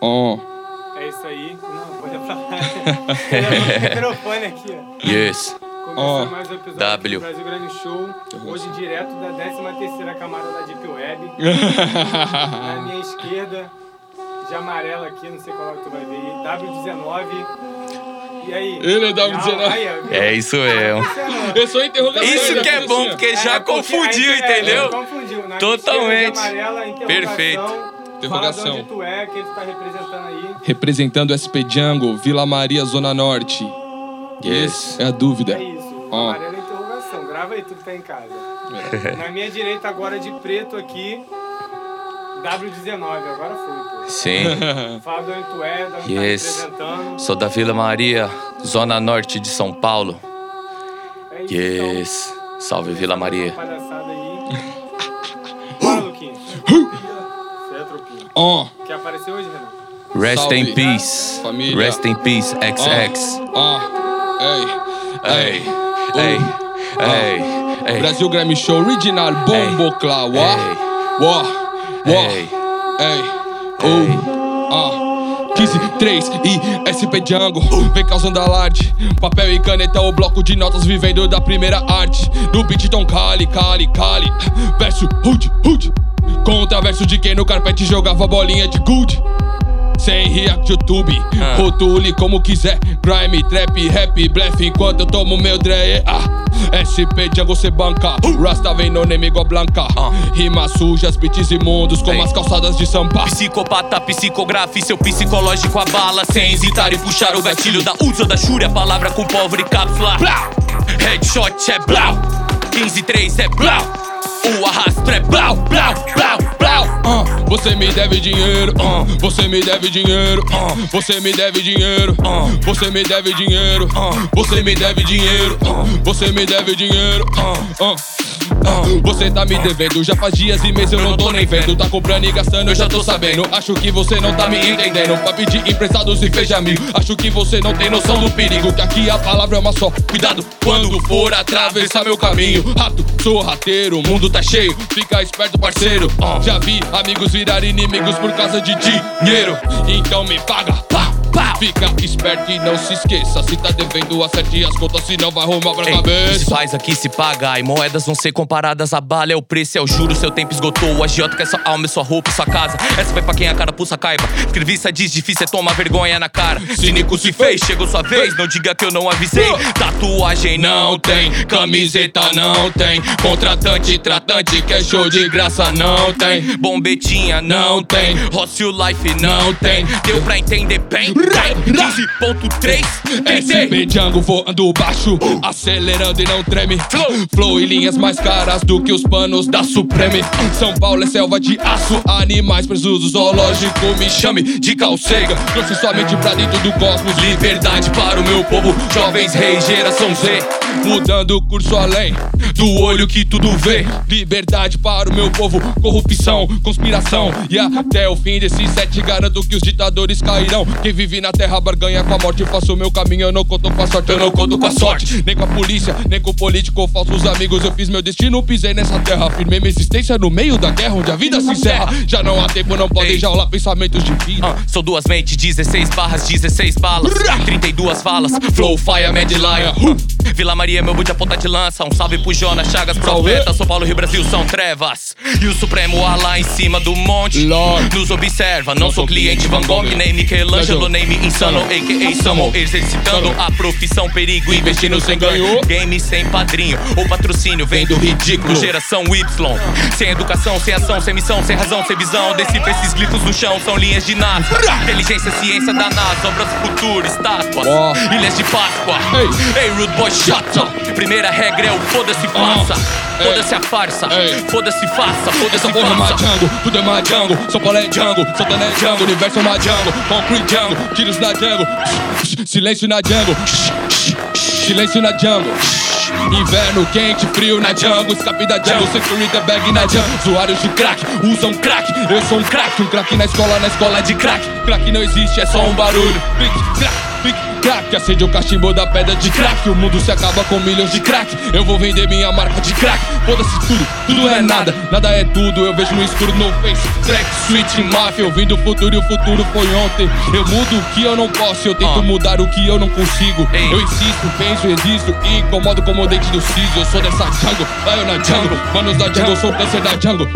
Ó. É isso aí. Não, pode falar. Tem o microfone aqui, ó. Yes. Começando Ó. mais um episódio W. do Brasil Grande Show. Hoje direto da 13ª camada da Deep Web. Na minha esquerda, de amarelo aqui, não sei qual é que tu vai ver aí. W19. E aí? Ele é W19. Não, aí, ó. É isso mesmo. Eu sou interrogação. Isso né, que é bom, porque É, já porque confundiu, é, entendeu? confundiu. Na Totalmente. esquerda de amarela, interrogação. Fala de onde tu é, quem tu tá representando aí. Representando SP Django, Vila Maria, Zona Norte. Yes. É a dúvida. É isso. Ó. Amarela é interrogação. Grava aí, tu que tá em casa. Na minha direita agora de preto aqui, W19. Agora foi, pô. Sim. Fala de onde tu é, de onde Yes. tá representando. Sou da Vila Maria, Zona Norte de São Paulo. É isso, Yes. então. Salve Vila Maria. Palhaçada aí. Ó. Quer aparecer hoje, Renan? Rest Salve. in peace. Família. Rest in peace, XX. Ó. Ei. Ei, ei, ei, ei. Brasil Grammy Show Original Bombo Clau. Ó. Ei. Ei. Uh. Ó. 15, 3 e SP Django Vem causando alarde Papel e caneta, o bloco de notas vivendo da primeira arte No beat Tom Cali, Cali, Cali Verso, hood, hood Contra verso de quem no carpete jogava bolinha de good sem react YouTube, Ah. rotule como quiser. Grime, trap, rap, blefe. Enquanto eu tomo meu dre ah. SP Django cê banca. Rasta vem no igual Blanca. Ah. Rimas sujas, beats imundos como Ei. as calçadas de Sampa. Psicopata, psicografe, seu psicológico abala. Sem hesitar e puxar o gatilho da usa da chúria Palavra com pólvora e cápsula Headshot é blau. 15-3 é blau O arrasto é blau, blau, blau, Ah, Você me deve dinheiro, ah, você me deve dinheiro, ah, você me deve dinheiro, ah, você me deve dinheiro, ah, você me deve dinheiro, ah, você me deve dinheiro, ah, ah. Você tá me devendo, já faz dias e meses eu não tô nem vendo. Tá comprando e gastando, eu já tô sabendo. Acho que você não tá me entendendo. Pra pedir emprestado se fez amigo. Acho que você não tem noção do perigo. Que aqui a palavra é uma só. Cuidado quando for atravessar meu caminho. Rato, sou rateiro, o mundo tá cheio. Fica esperto, parceiro. Já vi amigos virar inimigos por causa de dinheiro. Então me paga. Pá, pá. Fica esperto e não se esqueça. Se tá devendo, acerte as contas, senão vai arrumar pra Ei, que se cabeça. faz aqui se paga E moedas vão ser comparadas a bala É o preço, é o juro, seu tempo esgotou. O agiota quer sua alma, é sua roupa, e sua casa. Essa vai pra quem a cara pulsa caiba. Escreviça diz difícil é tomar vergonha na cara. Cínico se fez, chegou sua vez Não diga que eu não avisei. Tatuagem não tem Camiseta não tem. Contratante, tratante Quer show de graça não tem. Bombetinha não tem. Rocio Life não tem. Deu pra entender bem? Tem 15.3 SP Django voando baixo, acelerando e não treme. Flow. Flow e linhas mais caras do que os panos da Supreme. São Paulo é selva de aço, animais presos do zoológico. Me chame de calcega, trouxe somente pra dentro do cosmos. Liberdade para o meu povo, jovens reis, geração Z. Mudando o curso além do olho que tudo vê. Liberdade para o meu povo, corrupção, conspiração. E até o fim desse set, garanto que os ditadores cairão. Quem vive na terra barganha com a morte. Faço o meu caminho, eu não conto com a sorte, eu não conto com a sorte. Nem com a polícia, nem com o político falsos amigos. Eu fiz meu destino, pisei nessa terra. Firmei minha existência no meio da guerra, onde a vida se encerra. Já não há tempo, não podem jaular pensamentos de vida. Ah, sou duas mentes, 16 barras, 16 balas 32 falas, flow, fire, mad lion Vila Maria, meu boot, a ponta de lança. Um salve pro Jonas, Chagas, Profeta. São Paulo, Rio, Brasil são trevas. E o Supremo ar lá em cima do monte. Lord. Nos observa, não sou cliente Van Gogh Nem Michelangelo, nem me insano A.K.A. Samo, exercitando a profissão Perigo, investindo sem ganho. Game sem padrinho. Ou patrocínio Vem do ridículo, geração Y. Sem educação, sem ação, sem missão Sem razão, sem visão. Decifra esses glifos no chão, são linhas de NASA. Inteligência, ciência da NASA Obras do futuro, estátuas. Ilhas de Páscoa. Ei. Ei, rude boy, shut Primeira regra é o foda-se, faça. Foda-se a farsa. Foda-se, faça Foda-se, Essa porra é faça. Django, tudo é uma Django São Paulo é Django, Santana é Django Universo é uma Django, Concrete Django Tiros na Django, silêncio na Django Silêncio na Django Inverno quente, frio na Django Escape da Django, security bag na Django Usuários de crack, usam crack. Eu sou um crack, um crack na escola, na escola de crack. Crack não existe, é só um barulho. Crack, crack. Acende o cachimbo da pedra de crack. O mundo se acaba com milhões de crack. Eu vou vender minha marca de crack. Foda-se tudo, tudo é nada, nada é tudo. Eu vejo no escuro no face. Track, switch, máfia. Eu vim do futuro e o futuro foi ontem. Eu mudo o que eu não posso. Eu tento Ah. mudar o que eu não consigo. Eu insisto, penso, existo e incomodo como o dente do siso. Eu sou dessa jungle, lion na jungle. Manos da jungle, sou câncer da jungle.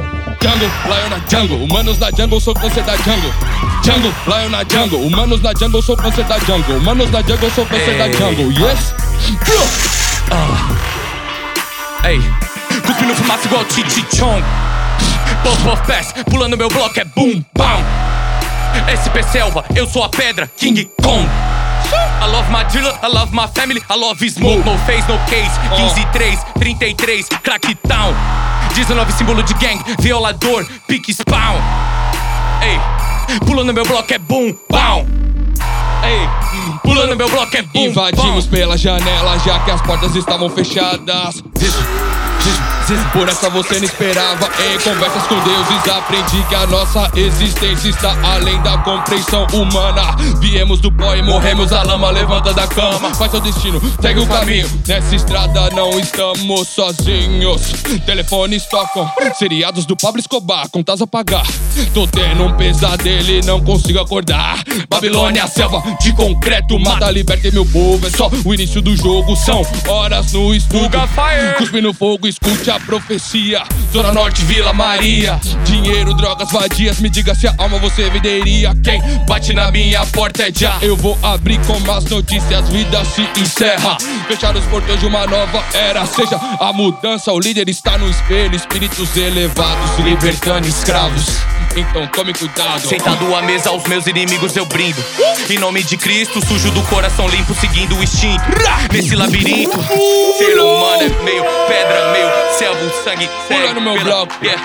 Jungle, lion na jungle. Humanos na jungle, sou câncer da jungle. Jungle, lion na jungle. Humanos na jungle, sou câncer da jungle. Humanos na jungle, sou câncer da jungle. Yes? Ei, cuspindo fumaça igual Titi Chong. Puff, puff, pass, pulando meu bloco é boom, bam. SP Selva, eu sou a pedra, King Kong. I love my dealer, I love my family, I love smoke, no face, no case. 15, 3, 33, crackdown. 19 símbolo de gang, violador, pique spawn. Ei, pulando meu bloco é boom, bam. Ei, pulando meu bloco é boom, Invadimos pela janela já que as portas estavam fechadas. Por essa você não esperava. Em conversas com deuses, aprendi que a nossa existência está além da compreensão humana. Viemos do pó e morremos a lama. Levanta da cama, faz seu destino, segue o caminho. Nessa estrada não estamos sozinhos. Telefones tocam, seriados do Pablo Escobar, contas a pagar. Tô tendo um pesadelo e não consigo acordar. Babilônia, selva de concreto, mata, liberta meu povo. É só o início do jogo, são horas no estúdio. Cuspe no fogo, escute a profecia. Zona Norte, Vila Maria. Dinheiro, drogas vadias. Me diga se a alma você venderia. Quem bate na minha porta é já. Eu vou abrir com as notícias, vida se encerra. Fechar os portões de uma nova era. Seja a mudança, o líder está no espelho. Espíritos elevados, libertando escravos. Então tome cuidado. Sentado à mesa, aos meus inimigos eu brindo. Em nome de Cristo, sujo do coração limpo, seguindo o instinto. Nesse labirinto, ser humano é meio pedra, meio selva, um sangue no meu bloco. Yeah.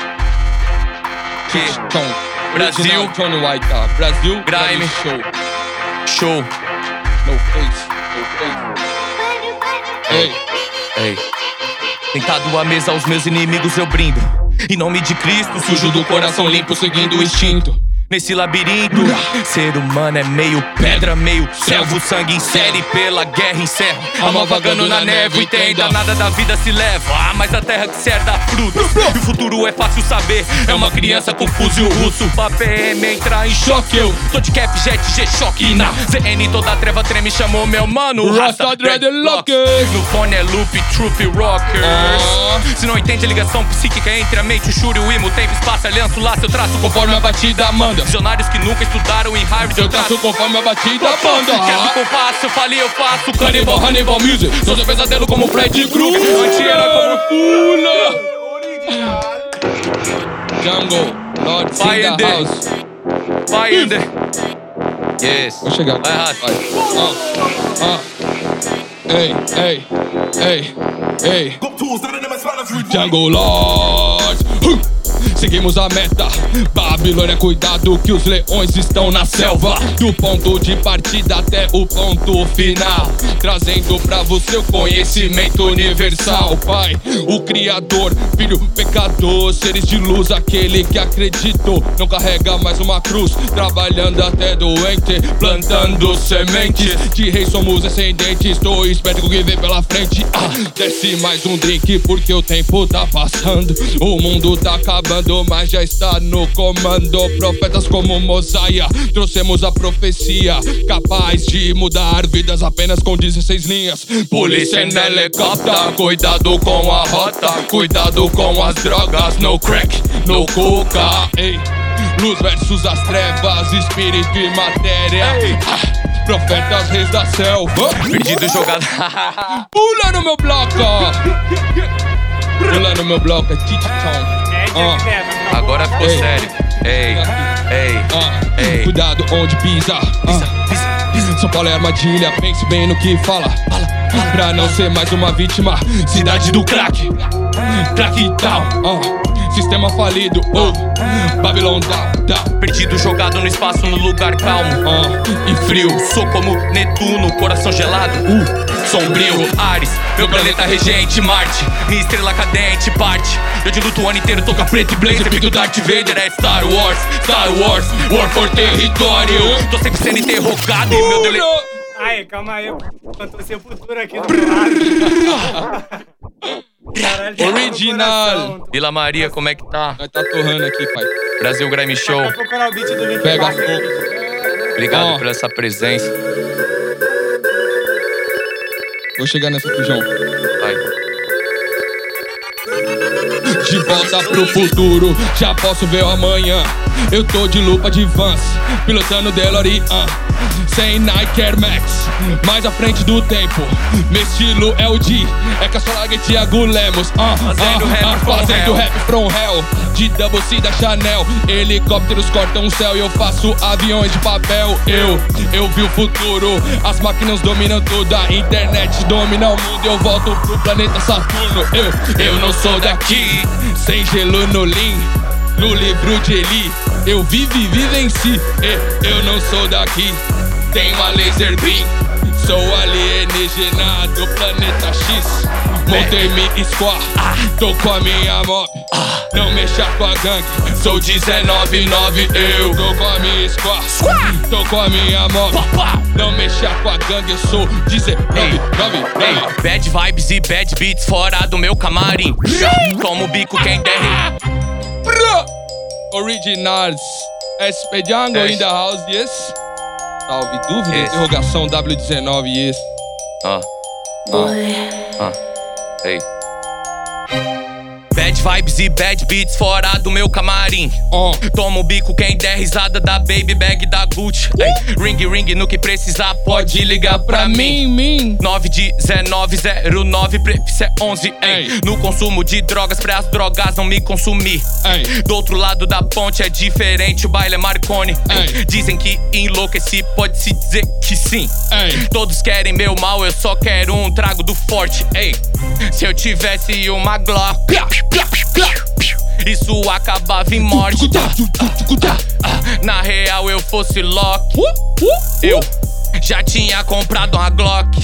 Yeah. Brasil. Johnny White, tá? Brasil. Grime. Show. Show. No face. No face. Ei. Ei. Sentado à mesa, aos meus inimigos eu brindo. Em nome de Cristo, sujo do coração limpo, seguindo o instinto. Nesse labirinto, ser humano é meio pedra, meio selva. O sangue insere pela guerra encerra. Alma vagando na neve e tenda. Nada da vida se leva. Ah, mas a terra que serve dá frutos. E o futuro é fácil saber. É uma criança com fuzil russo. Pra PM entrar em choque. Eu tô de cap, jet, G-Shock. Na ZN toda treva treme, chamou meu mano. Rasta Dreadlock. No fone é loop, troop rockers. Se não entende a ligação psíquica entre a mente, o shuri, o imo, tempo, espaço, aliança, o laço, eu traço conforme a batida manda. Visionários que nunca estudaram em Harvard, Eu traço conforme a batida banda. Quero que eu faço, eu falei, eu faço. Cannibal, Hannibal Music. Sou seu pesadelo como Fred Krueger. Anti-herói como Pula. Jungle. Lord Fire in the house. Vai. Yes. Vou chegar. Vai, Rafa. Vai. Ah. Ah. Ei, ei, ei, ei. Jungle Lord. Seguimos a meta. Babilônia, cuidado que os leões estão na selva. Do ponto de partida até o ponto final. Trazendo pra você o conhecimento universal. Pai, o Criador, Filho, pecador, seres de luz, aquele que acreditou. Não carrega mais uma cruz. Trabalhando até doente, plantando sementes. De rei somos descendentes. Estou esperto com o que vem pela frente. Ah, desce mais um drink porque o tempo tá passando. O mundo tá acabando, mas já está no comando. Profetas como Mosaia, trouxemos a profecia. Capaz de mudar vidas apenas com 16 linhas. Polícia em helicóptero, cuidado com a rota. Cuidado com as drogas, no crack, no coca. Ei, luz versus as trevas, espírito e matéria. Ah, profetas, reis da selva. Perdido jogado. Pula no meu bloco! Pula no meu bloco, é. É, Ah. Agora ficou Ei. sério. Ei, ei, Ah, ei. Cuidado onde pisa. Ah. São Paulo é armadilha, pense bem no que fala. Pra não ser mais uma vítima, cidade do crack. Crack down, ah. Sistema falido. Oh. Babylon down, down. Perdido jogado no espaço, no lugar calmo. Ah. E frio, Sou como Netuno, coração gelado. uh, Sombrio, Ares, meu planeta regente, Marte. Minha estrela cadente, parte. Eu diluto o ano inteiro, toca preto e blazer. Pique o Darth Vader, é Star Wars, Star Wars, War por território. Tô sempre sendo interrogado e meu dele. Aí, aí, calma aí. Cantou Sepultura aqui do meu lado. Caralho, tá Original. Vila Maria, como é que tá? Nós tá torrando aqui, pai. Brasil Grime Show. Vai Pega fogo. Obrigado Ó. por essa presença. Vou chegar nessa aqui, João. Vai. De volta pro futuro, já posso ver o amanhã. Eu tô de lupa de Vans, pilotando DeLorean. Sem Nike Air Max, mais à frente do tempo. Meu estilo é o D, é Caçolaga e Thiago Lemos. Ah, Fazendo rap from fazendo hell. rap from hell. De Double C da Chanel, helicópteros cortam o céu e eu faço aviões de papel. Eu, eu vi o futuro, as máquinas dominam tudo, a internet domina o mundo. Eu volto pro planeta Saturno. Eu, eu não sou daqui, sem gelo no Lean. No livro de Eli, eu vivi, vivenci. Eu, eu não sou daqui, tenho a laser beam. Sou alienígena do planeta X. Montei minha squad, tô com a minha mob. Não mexa com a gangue, sou 199. Eu tô com a minha squad, tô com a minha mob. Não mexa com a gangue, eu sou 19. Ei, bad vibes e bad beats fora do meu camarim. Toma o bico quem der. Originals. SP Django in the house, yes. Salve dúvida, interrogação W19, yes. Ah, ah, ah. Ei. Bad vibes e bad beats fora do meu camarim. Oh. Toma o bico quem der risada da baby bag da Gucci. Ei, ring ring no que precisar pode ligar pra mim. mim. 9 de 1909, prefixo é 11. Ei. No consumo de drogas, pra as drogas não me consumir. Ei. Do outro lado da ponte é diferente, o baile é Marconi. Ei. Dizem que enlouqueci, pode se dizer que sim. Ei. Todos querem meu mal, eu só quero um trago do forte. Ei, se eu tivesse uma Glock, isso acabava em morte. Ah, Na real, eu fosse Loki, eu já tinha comprado uma Glock.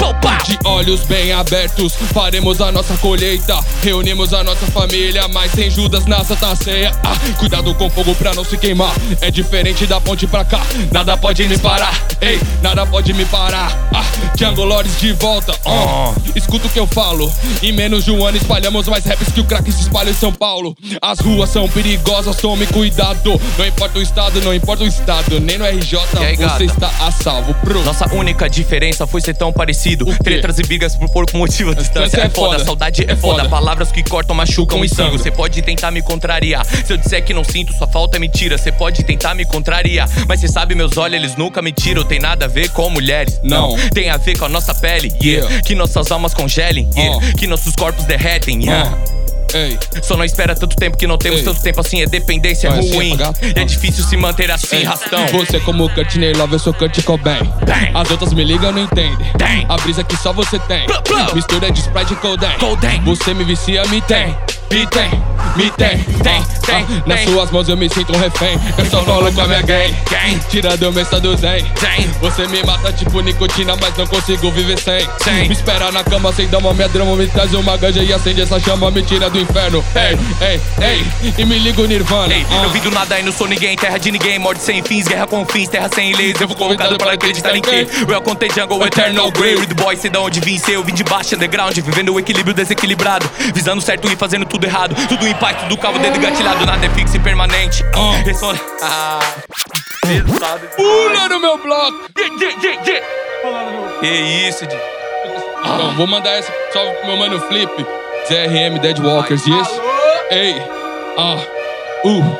Ei. Popa! De olhos bem abertos, faremos a nossa colheita. Reunimos a nossa família, mas sem Judas na Santa Ceia. Ah, cuidado com fogo pra não se queimar. É diferente da ponte pra cá, nada pode me parar. Ei, nada pode me parar. Ah, Django Lores de volta. Oh. Escuta o que eu falo. Em menos de um ano espalhamos mais raps que o crack se espalha em São Paulo. As ruas são perigosas, tome cuidado. Não importa o estado, não importa o estado. Nem no RJ aí, você gata? está a salvo. Pro. Nossa única diferença foi ser tão parecido. Quê? Tretas e brigas por pouco motivo. A distância é é foda, foda. saudade é É foda. foda. Palavras que cortam, machucam e sangram. Você pode tentar me contrariar. Se eu disser que não sinto, sua falta é mentira. Você pode tentar me contrariar. Mas você sabe, meus olhos, eles nunca me tiram. Tem nada a ver com mulheres. Não. Tem a ver com a nossa pele. Yeah. Yeah. Que nossas almas congelem. Yeah. Oh. Que nossos corpos derretem. Yeah. Ah. Ei. Só não espera tanto tempo que não temos Ei. tanto tempo assim. É dependência Vai ruim. é difícil se manter assim, Ei, rastão. Você como Courtney Love, eu sou Kurt Cobain. Bang. As outras me ligam, não entendem. Tem. A brisa que só você tem. Plum, plum. Mistura de Sprite e. Codeine. Você me vicia, me tem. Me tem, me tem. Tem, Ah, tem, Nas tem. suas mãos eu me sinto um refém. Eu só falo com a minha gang. Gang. Tirando o mês do zen. Você me mata tipo nicotina, mas não consigo viver sem. Sem. Me espera na cama sem dama, minha drama me traz uma ganja e acende essa chama, me tira do inferno. Ei, ei, ei. E me liga o Nirvana. Ei, Ah. eu vim do nada e não sou ninguém, terra de ninguém, morte sem fins, guerra com fins, terra sem leis. Eu fui convocado para acreditar em quê? Welcome to Jungle, Eternal Grey, Read Boy, sei da onde vim eu vim de baixo, underground, vivendo o equilíbrio desequilibrado, visando certo e fazendo tudo errado, tudo impacto do cabo, dedo engatilhado, nada é fixo e permanente. Ah. Ressona. Ah. Pesado. Pula no meu bloco. Que isso, de. Então, vou mandar essa salve pro meu mano Flip. ZRM Dead Walkers, yes? Ei, ah, uh,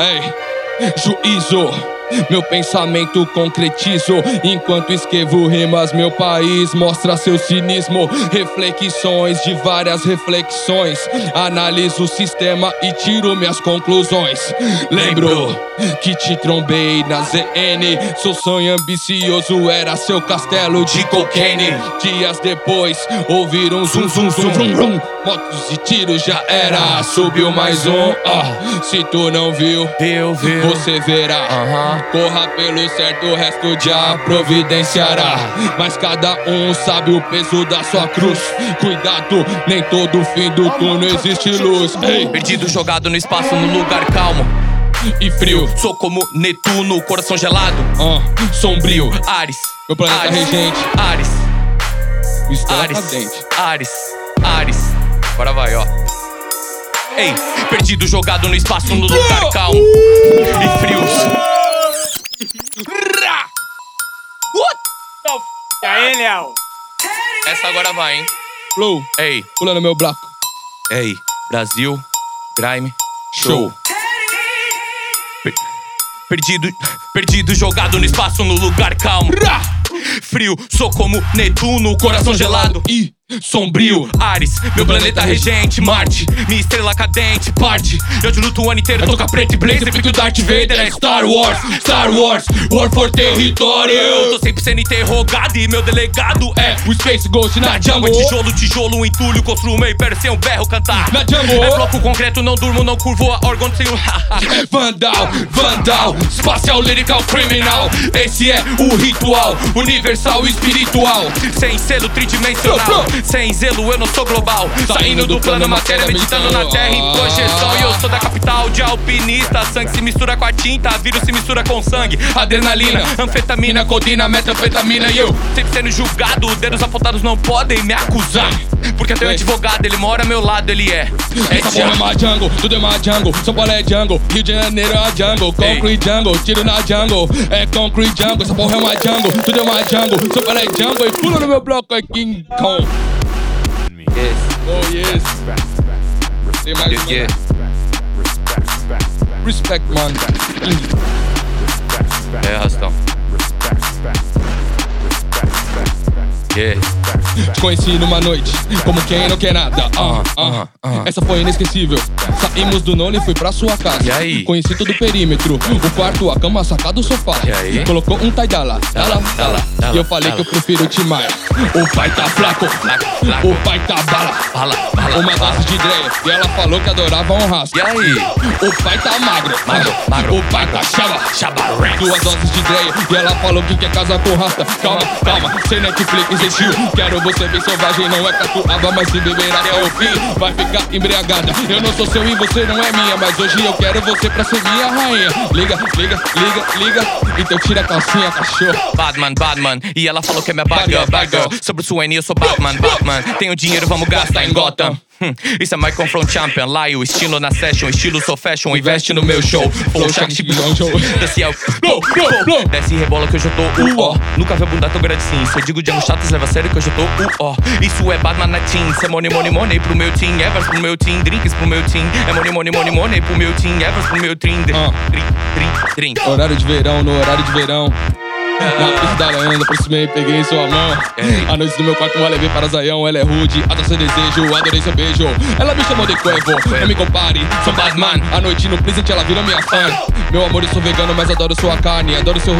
ei, juízo. Meu pensamento concretizo enquanto escrevo rimas. Meu país mostra seu cinismo. Reflexões de várias reflexões. Analiso o sistema e tiro minhas conclusões. Lembro que te trombei na ZN. Seu sonho ambicioso era seu castelo de cocaine. Dias depois, ouviram zum zum zum vrum vrum. Motos e tiros já era. Subiu mais um. Ah, se tu não viu, Eu vi. você verá. Corra pelo certo, o resto já providenciará. Mas cada um sabe o peso da sua cruz. Cuidado, nem todo fim do túnel existe luz. Ei, Perdido, jogado no espaço, no lugar calmo. e frio. Sou como Netuno, coração gelado. Ah, sombrio. Ares. Meu planeta Ares, regente. Ares. Ares. cadente. Ares. Ares. Agora vai, ó. Ei, perdido jogado no espaço, no lugar calmo e frios. Ra! What the f- E aí, Léo? Essa agora vai, hein? Flow, Ei, pula no meu bloco. ei, Brasil, Grime, Show. show. Per- Perdido, perdido, jogado no espaço, no lugar calmo. Ra! Frio, sou como Netuno, coração gelado. e sombrio. Ares, meu planeta regente, Marte, minha estrela cadente, parte. Eu te luto o ano inteiro, Eu tô com a preta e blazer, porque o Darth Vader é Star Wars, Star Wars, War for Eu território. tô sempre sendo interrogado e meu delegado é. É, o Space Ghost na jungle. jungle, tijolo, tijolo, um entulho, construo meu império sem um berro cantar. Na jungle. É bloco concreto, não durmo, não curvo a órgão sem um É Vandal, Vandal, Espacial Lyrical Criminal. Esse é o ritual, universal espiritual. Sem selo tridimensional. Sem zelo eu não sou global. Saindo do plano matéria, meditando na terra em projeção. E eu sou da capital de alpinista. Sangue se mistura com a tinta, vírus se mistura com sangue. Adrenalina, anfetamina, codeína, metanfetamina e eu. Sempre sendo julgado, dedos apontados não podem me acusar. Porque eu tenho um advogado, ele mora ao meu lado, ele é. É Essa porra é uma jungle, tudo é uma jungle. São Paulo é jungle, Rio de Janeiro é uma jungle. Concrete jungle, tiro na jungle. É concrete jungle, essa porra é uma jungle, tudo é uma jungle. São Paulo é jungle e pula no meu bloco é King Kong. Yes, Oh yes. Tem mais yes, uma. yes. Respect, man. É, Rastão. Yeah. Te conheci numa noite, como quem não quer nada. Ah, ah, ah, ah. Essa foi inesquecível. Saímos do nono e fui pra sua casa. E aí? Conheci todo o perímetro. O quarto, a cama, a sacada, o sofá. E aí? Colocou um taidala. Dala, Dala, dala. E eu falei que eu prefiro o Timar. O pai tá flaco. O pai tá bala. Fala, fala, Uma dose de ideia. E ela falou que adorava um rasgo. E aí? O pai tá magro. Magro, magro. O pai tá chava. Chaba. Duas doses de ideia e ela falou que quer casar com rasta. Calma, calma, sem Netflix existiu. Quero você bem selvagem, não é catuaba, mas se beber até o fim, vai ficar embriagada. Eu não sou seu e você não é minha, mas hoje eu quero você pra ser minha rainha. Liga, liga, liga, liga, então tira a calcinha, cachorro. Badman, Badman. E ela falou que é minha bad girl, bad girl. Sobre o Swain, eu sou Batman, Batman. Tenho dinheiro, vamos gastar em Gotham. Hum, Isso é my confront champion. Laio, estilo na session, estilo sou fashion. Investe no meu show. Flow, shack, chip, Show. Desce ao. Desce e rebola que hoje eu tô uh, ó. Nunca vi bunda tão grande sim. Se eu digo Django Chatos, leva a sério que hoje eu tô uh, ó. Isso é Batman na team. Isso é money, money, money pro meu team. Evers pro meu team. Drinks pro meu team. É money, money, money, money pro meu team. Evers pro meu team. Drink, drink, drink, drink. Horário de verão, no horário de verão. Na pista da Leandra, aproximei, peguei sua mão. A noite do meu quarto eu levei para Zaião. Ela é rude, adoro seu desejo, adorei seu beijo. Ela me chamou de Cuevo, não me compare, sou Batman. A noite no presente ela virou minha fã. Meu amor, eu sou vegano, mas adoro sua carne. Adoro seu,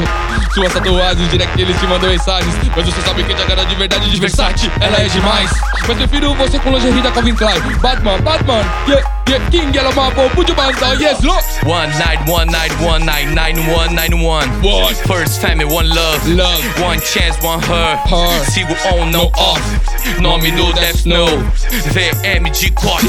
suas tatuagens, direct eles te mandam mensagens. Mas você sabe que te agrada de verdade de Versace. Ela é demais. Mas prefiro você com lingerie da Calvin Klein. Batman, Batman, yeah, yeah, King Yellow Mapo, put your bands down, yes, look. One night, one night, one night, nine one, nine one. What? First family, one love. Love. One chance, one her. Her. Sigo on, no off. Nome uh. no Death Snow. VM de corte.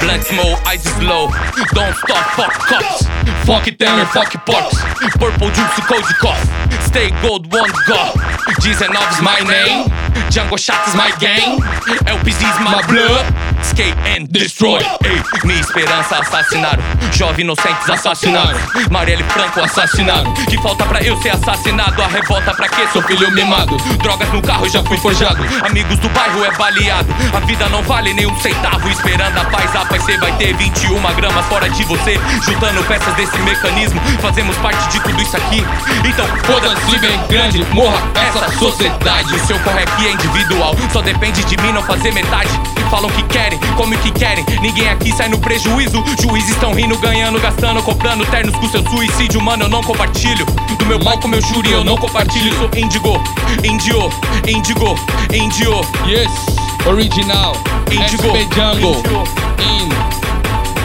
Blunt smoke, eyes low. Don't stop, fuck cops. Fuck terror, fuck pops. Purple juice, cold cough. Stay gold, one go. 19's my name. Django Shots is my gang. LPZ is my blood. Skate and destroy. Ei, minha esperança assassinaram. Jovens inocentes assassinados. Marielle Franco assassinaram. Que falta pra eu ser assassinado? A revolta pra quê? Sou filho mimado. Drogas no carro, já fui forjado. Amigos do bairro é baleado. A vida não vale nem um centavo. Esperando a paz, a paz cê vai ter 21 gramas fora de você. Juntando peças desse mecanismo. Fazemos parte de tudo isso aqui. Então, Foda-se bem grande, morra essa sociedade. o seu corre aqui é individual, só depende de mim não fazer metade. Falam que querem, como que querem. Ninguém aqui sai no prejuízo. Juízes estão rindo, ganhando, gastando, comprando ternos com seu suicídio, mano. Eu não compartilho. Do meu palco, meu júri, eu não compartilho. Sou índigo, índio, índigo, índio. Yes, original, Indigo. SP Jungle, Indigo. in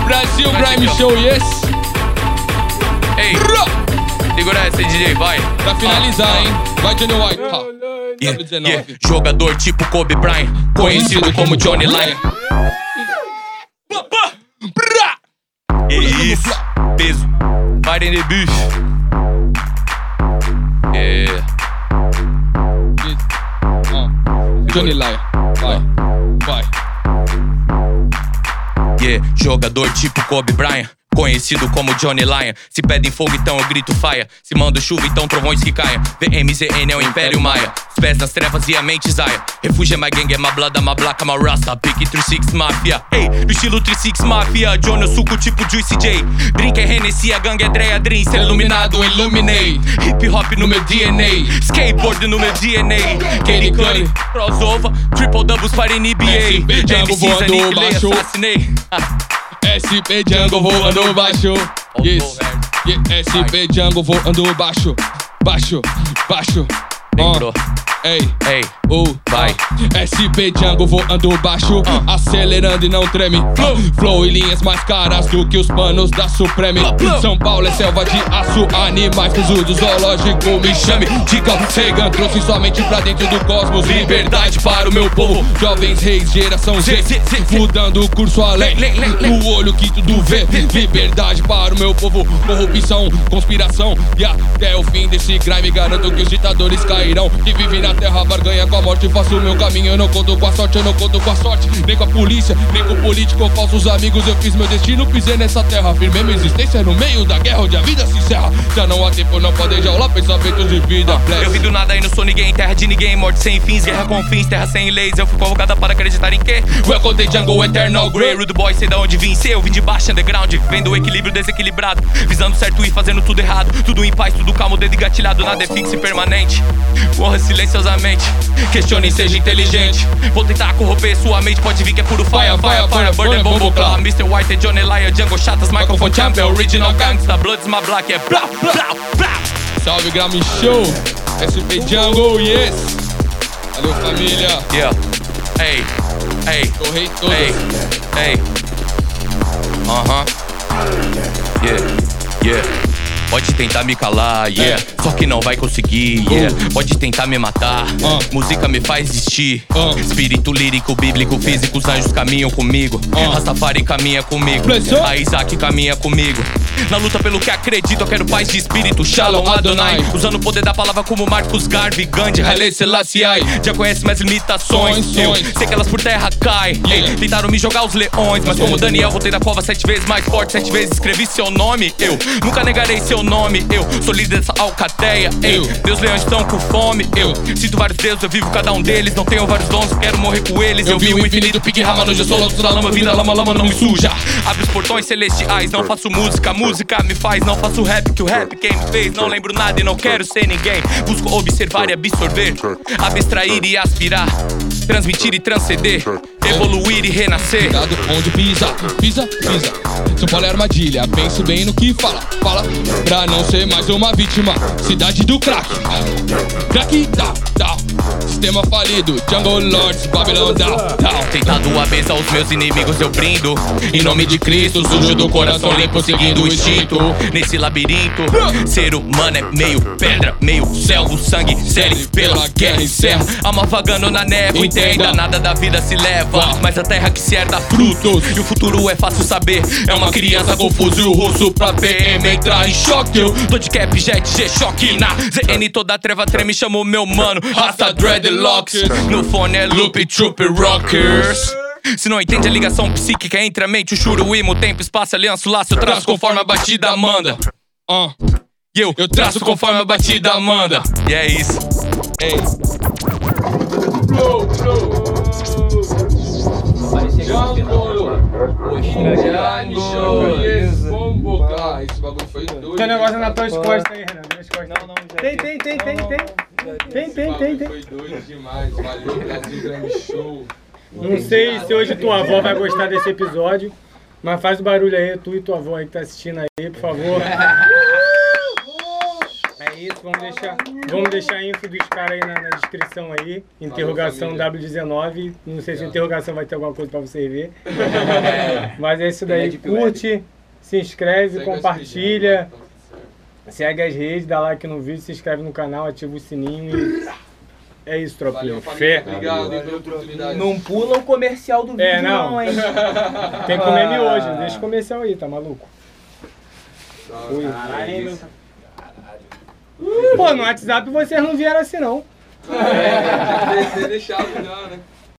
Brasil. Grime Show, yes. Ei, Ra! segura essa, DJ, vai. Pra finalizar, Ah, hein, vai Johnny White, ha. Yeah, W19. yeah. Jogador tipo Kobe Bryant, conhecido como Johnny Lyon. Que isso, peso, fire in the bush. Yeah. Ah, Johnny Laia, vai, vai. Yeah, jogador tipo Kobe Bryant. Conhecido como Johnny Lion. Se pedem fogo, então eu grito faia. Se mando chuva, então trovões que caia. VMZN é o Império Maia. Os pés nas trevas e a mente zaia. Refúgio é my gang, é my blood, my black, my rasta. Pique 36 Mafia. Hey, no estilo 36 Mafia. Johnny, eu suco tipo Juicy J. Drink é Hennessy, a gangue é Dre, a Dream. Ser iluminado, iluminei. Hip hop no meu DNA. Skateboard no meu DNA. Katie Curry, crossover. Triple doubles para NBA. Aniquilei, baixo. assassinei. SP Django voando baixo. Yes. SP Django voando baixo. Baixo, baixo. Lembrou. Ei, Ei, uh, vai. SP Django voando baixo, Ah. acelerando e não treme. Flow, flow e linhas mais caras do que os panos da Supreme. São Paulo é selva de aço, animais zoo do zoológico. Me chame de Sagan, trouxe somente pra dentro do cosmos. Liberdade para o meu povo, jovens reis, geração Z, mudando o curso além. O olho que tudo vê, liberdade para o meu povo, corrupção, conspiração. E até o fim desse grime, garanto que os ditadores cairão. Que vivem na terra, barganha com a morte. Faço o meu caminho, eu não conto com a sorte, eu não conto com a sorte. Nem com a polícia, nem com o político, falsos amigos. Eu fiz meu destino, pisei nessa terra. Firmei minha existência no meio da guerra onde a vida se encerra. Já não há tempo, não pode jaular pensamentos de vida. Eu vim do nada e não sou ninguém, terra de ninguém, morte sem fins, guerra com fins, terra sem leis. Eu fui convocada para acreditar em quê? Welcome to Jungle Eternal Grey. Rude boy, sei da onde vim, sei, eu vim de baixo, underground, vendo o equilíbrio desequilibrado, visando certo e fazendo tudo errado, tudo em paz, tudo calmo, dedo engatilhado, nada é fixo e permanente. Morra silenciosamente, questione e seja inteligente. Vou tentar corromper sua mente, pode vir que é puro fire, fire, fire, burn and bombo claw. Mr. White, Johnny Lion, Django Chatas, Microphone Champion, Original Gangsta, Bloods, my black, é blá, blá, blá. Salve Grammy Show, SP Jungle, yes. Valeu família, Yeah, hey, hey. correi todas. Ei, ei. Aham. Yeah, yeah. Pode tentar me calar, yeah. Só que não vai conseguir, yeah. Pode tentar me matar. Ah. Música me faz existir. Ah. Espírito lírico, bíblico, físico, os anjos caminham comigo. Rastafari caminha comigo. A Isaac caminha comigo. Na luta pelo que acredito, eu quero paz de espírito. Shalom Adonai. Usando o poder da palavra como Marcos Garvey, Gandhi, Haile Selassie. Já conhece minhas limitações. Eu sei que elas por terra caem. Ei, Tentaram me jogar os leões, mas como Daniel, voltei da cova sete vezes mais forte, sete vezes escrevi seu nome. Eu nunca negarei seu nome. Eu sou líder dessa alcateia. Ei, Eu. meus leões estão com fome. Eu sinto vários deuses, eu vivo cada um deles. Não tenho vários dons, quero morrer com eles. Eu, vi o infinito, pique rama no sou louco da lama, vida lama, lama não me suja. Abre os portões celestiais, não faço música, música me faz. Não faço rap, que o rap quem me fez. Não lembro nada e não quero ser ninguém. Busco observar e absorver, abstrair e aspirar, transmitir e transcender, evoluir e renascer. Cuidado onde pisa, pisa, pisa. São Paulo é armadilha, pense bem no que fala, fala. Pra não ser mais uma vítima. Cidade do crack. Crack, down, down. Sistema falido, Jungle Lords, Babylon down, down. Tentado a mesa aos meus inimigos eu brindo Em nome de Cristo, sujo do coração limpo Seguindo o instinto Nesse labirinto Ser humano é meio pedra, meio céu O sangue série pela guerra encerra Alma vagando na névoa, entenda Nada da vida se leva Mas a terra que se herda frutos E o futuro é fácil saber É uma criança confusa e o russo pra PM entrar em choque Eu tô de cap, jet, G-Shock Na ZN toda treva treme, chamo meu mano Rasta Dreadlocks No fone é Loop Troop Rockers se não entende a ligação psíquica entre a mente, o churuímo, tempo, espaço, aliança, o laço, eu traço conforme a batida manda. E eu, eu traço conforme a batida manda. E é isso. ei. Jungle. Jungle. Yes, bombo, cara. Esse bagulho foi doido. Tem um negócio nas tuas Pô. costas aí, Renan. Não, não, tem, tem, tem, tem, tem. Tem, tem, tem, bagulho tem. Foi doido demais. Valeu, Brasil Grande Show. Não sei se hoje tua avó vai gostar desse episódio, mas faz o barulho aí, tu e tua avó aí que tá assistindo aí, por favor. É isso, vamos deixar, vamos deixar a info dos caras aí na, na descrição aí. Interrogação W19. Não sei se a interrogação vai ter alguma coisa pra você ver. Mas é isso daí. Curte, se inscreve, Segue compartilha. as redes, Segue as redes, dá like no vídeo, se inscreve no canal, ativa o sininho e. É isso, tropinha. Valeu. Fé. Obrigado pela oportunidade. Não pula o comercial do vídeo, É, não. não, hein? Tem que comer miojo, deixa o comercial aí, tá maluco? Fui. Caralho. Pô, no WhatsApp vocês não vieram assim, não. É, ter deixado já, né?